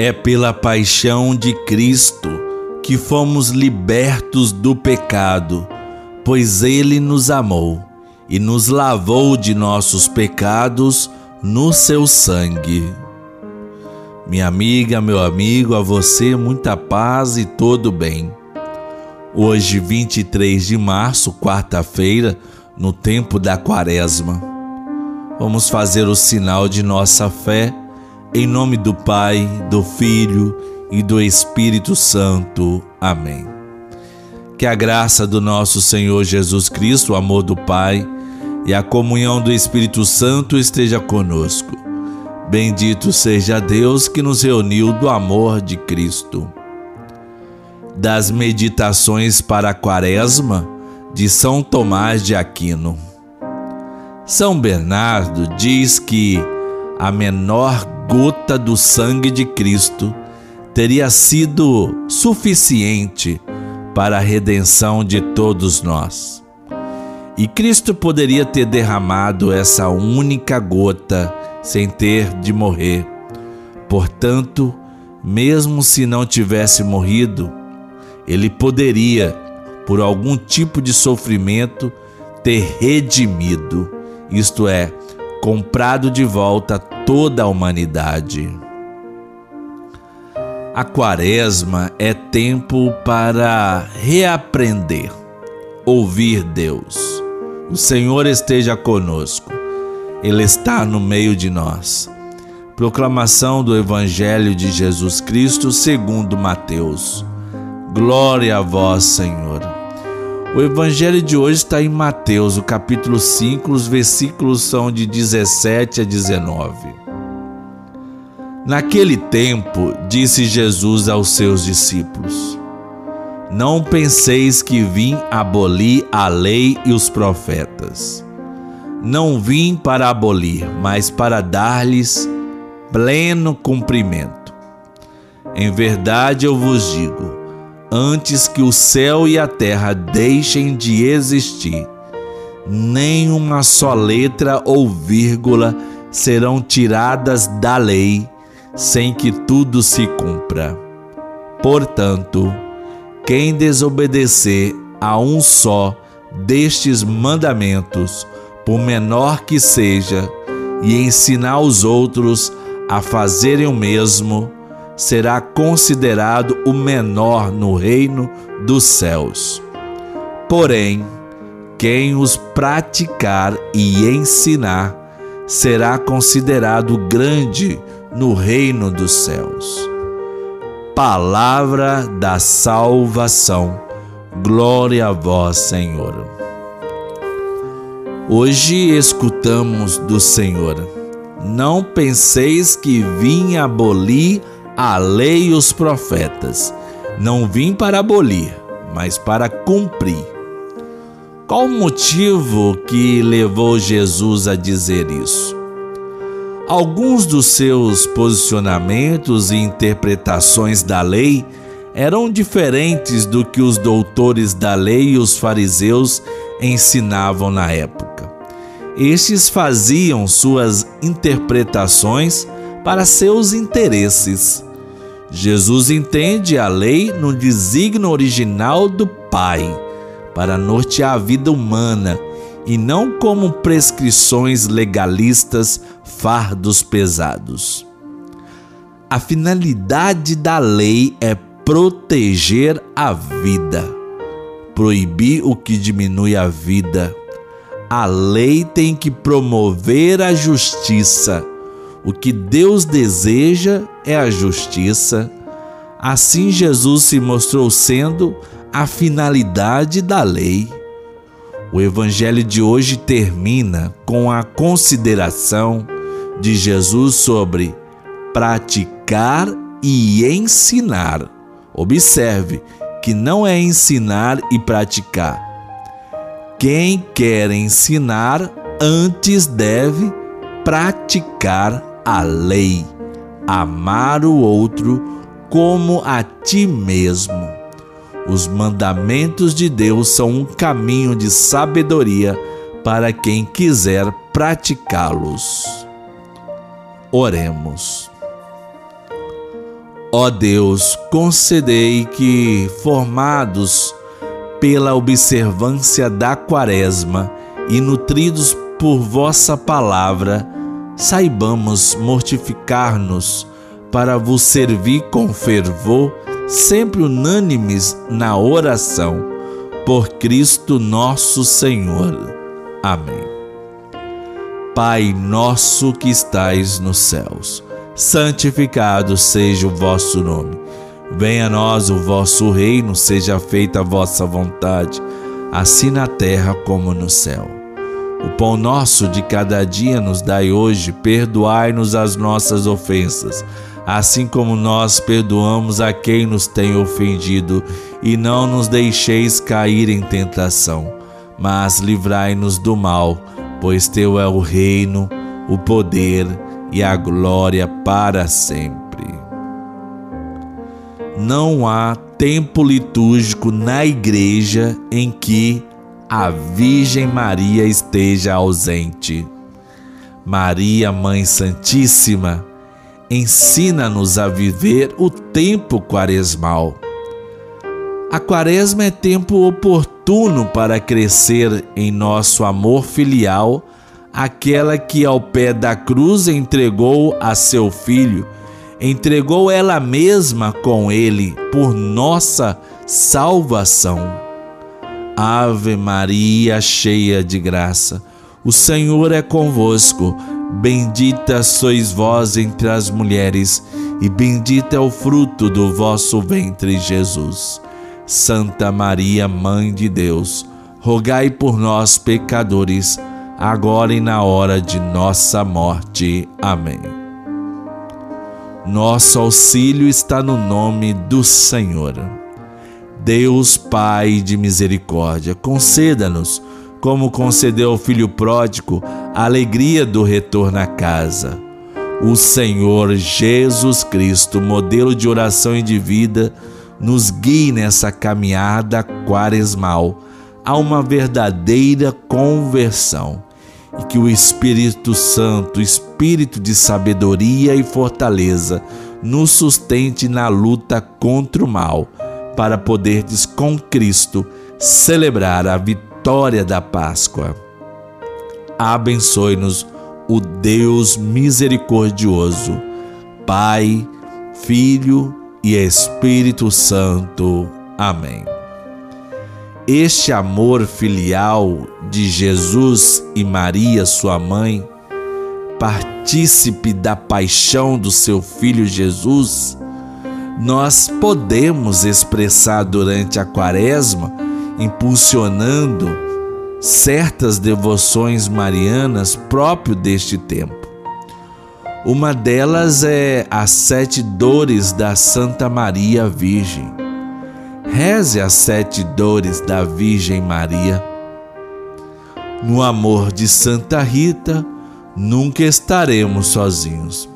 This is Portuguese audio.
É pela paixão de Cristo que fomos libertos do pecado, pois Ele nos amou e nos lavou de nossos pecados no seu sangue. Minha amiga, meu amigo, a você muita paz e todo bem. Hoje, 23 de março, quarta-feira, no tempo da Quaresma, vamos fazer o sinal de nossa fé em nome do Pai, do Filho e do Espírito Santo. Amém. Que a graça do nosso Senhor Jesus Cristo, o amor do Pai e a comunhão do Espírito Santo esteja conosco. Bendito seja Deus que nos reuniu do amor de Cristo. Das meditações para a Quaresma de São Tomás de Aquino. São Bernardo diz que a menor gota do sangue de Cristo teria sido suficiente para a redenção de todos nós. E Cristo poderia ter derramado essa única gota sem ter de morrer. Portanto, mesmo se não tivesse morrido, ele poderia, por algum tipo de sofrimento, ter redimido, isto é, comprado de volta toda a humanidade. A quaresma é tempo para reaprender, ouvir Deus. O Senhor esteja conosco, Ele está no meio de nós. Proclamação do Evangelho de Jesus Cristo segundo Mateus. Glória a vós, Senhor. O evangelho de hoje está em Mateus, o capítulo 5, os versículos são de 17 a 19. Naquele tempo, disse Jesus aos seus discípulos: Não penseis que vim abolir a lei e os profetas. Não vim para abolir, mas para dar-lhes pleno cumprimento. Em verdade eu vos digo, antes que o céu e a terra deixem de existir. Nem uma só letra ou vírgula serão tiradas da lei sem que tudo se cumpra. Portanto, quem desobedecer a um só destes mandamentos, por menor que seja, e ensinar os outros a fazerem o mesmo, será considerado o menor no reino dos céus. Porém, quem os praticar e ensinar será considerado grande no reino dos céus. Palavra da salvação. Glória a vós, Senhor. Hoje escutamos do Senhor: Não penseis que vim abolir a lei e os profetas. Não vim para abolir, mas para cumprir. Qual o motivo que levou Jesus a dizer isso? Alguns dos seus posicionamentos e interpretações da lei eram diferentes do que os doutores da lei e os fariseus ensinavam na época. Estes faziam suas interpretações para seus interesses. Jesus entende a lei no desígnio original do Pai, para nortear a vida humana e não como prescrições legalistas, fardos pesados. A finalidade da lei é proteger a vida, proibir o que diminui a vida. A lei tem que promover a justiça o que Deus deseja é a justiça. Assim, Jesus se mostrou sendo a finalidade da lei. O Evangelho de hoje termina com a consideração de Jesus sobre praticar e ensinar. Observe que não é ensinar e praticar. Quem quer ensinar antes deve praticar a lei, amar o outro como a ti mesmo. Os mandamentos de Deus são um caminho de sabedoria para quem quiser praticá-los. Oremos. Ó Deus, concedei que, formados pela observância da Quaresma e nutridos por vossa palavra, saibamos mortificar-nos para vos servir com fervor, sempre unânimes na oração, por Cristo nosso Senhor. Amém. Pai nosso que estais nos céus, santificado seja o vosso nome. Venha a nós o vosso reino, seja feita a vossa vontade, assim na terra como no céu. O pão nosso de cada dia nos dai hoje, perdoai-nos as nossas ofensas, assim como nós perdoamos a quem nos tem ofendido, e não nos deixeis cair em tentação, mas livrai-nos do mal, pois teu é o reino, o poder e a glória para sempre. Não há tempo litúrgico na igreja em que a Virgem Maria esteja ausente. Maria, Mãe Santíssima, ensina-nos a viver o tempo quaresmal. A quaresma é tempo oportuno para crescer em nosso amor filial, aquela que ao pé da cruz entregou a seu filho entregou ela mesma com ele por nossa salvação. Ave Maria, cheia de graça, o Senhor é convosco. Bendita sois vós entre as mulheres, e bendito é o fruto do vosso ventre, Jesus. Santa Maria, Mãe de Deus, rogai por nós, pecadores, agora e na hora de nossa morte. Amém. Nosso auxílio está no nome do Senhor. Deus Pai de misericórdia, conceda-nos, como concedeu ao filho pródigo, a alegria do retorno à casa. O Senhor Jesus Cristo, modelo de oração e de vida, nos guie nessa caminhada quaresmal a uma verdadeira conversão e que o Espírito Santo, espírito de sabedoria e fortaleza, nos sustente na luta contra o mal, para poderdes com Cristo celebrar a vitória da Páscoa. Abençoe-nos o Deus misericordioso, Pai, Filho e Espírito Santo. Amém. Este amor filial de Jesus e Maria, sua mãe, partícipe da paixão do seu filho Jesus, nós podemos expressar durante a quaresma, impulsionando certas devoções marianas próprio deste tempo. Uma delas é as sete dores da Santa Maria Virgem Reze as sete dores da Virgem Maria. No amor de Santa Rita, nunca estaremos sozinhos.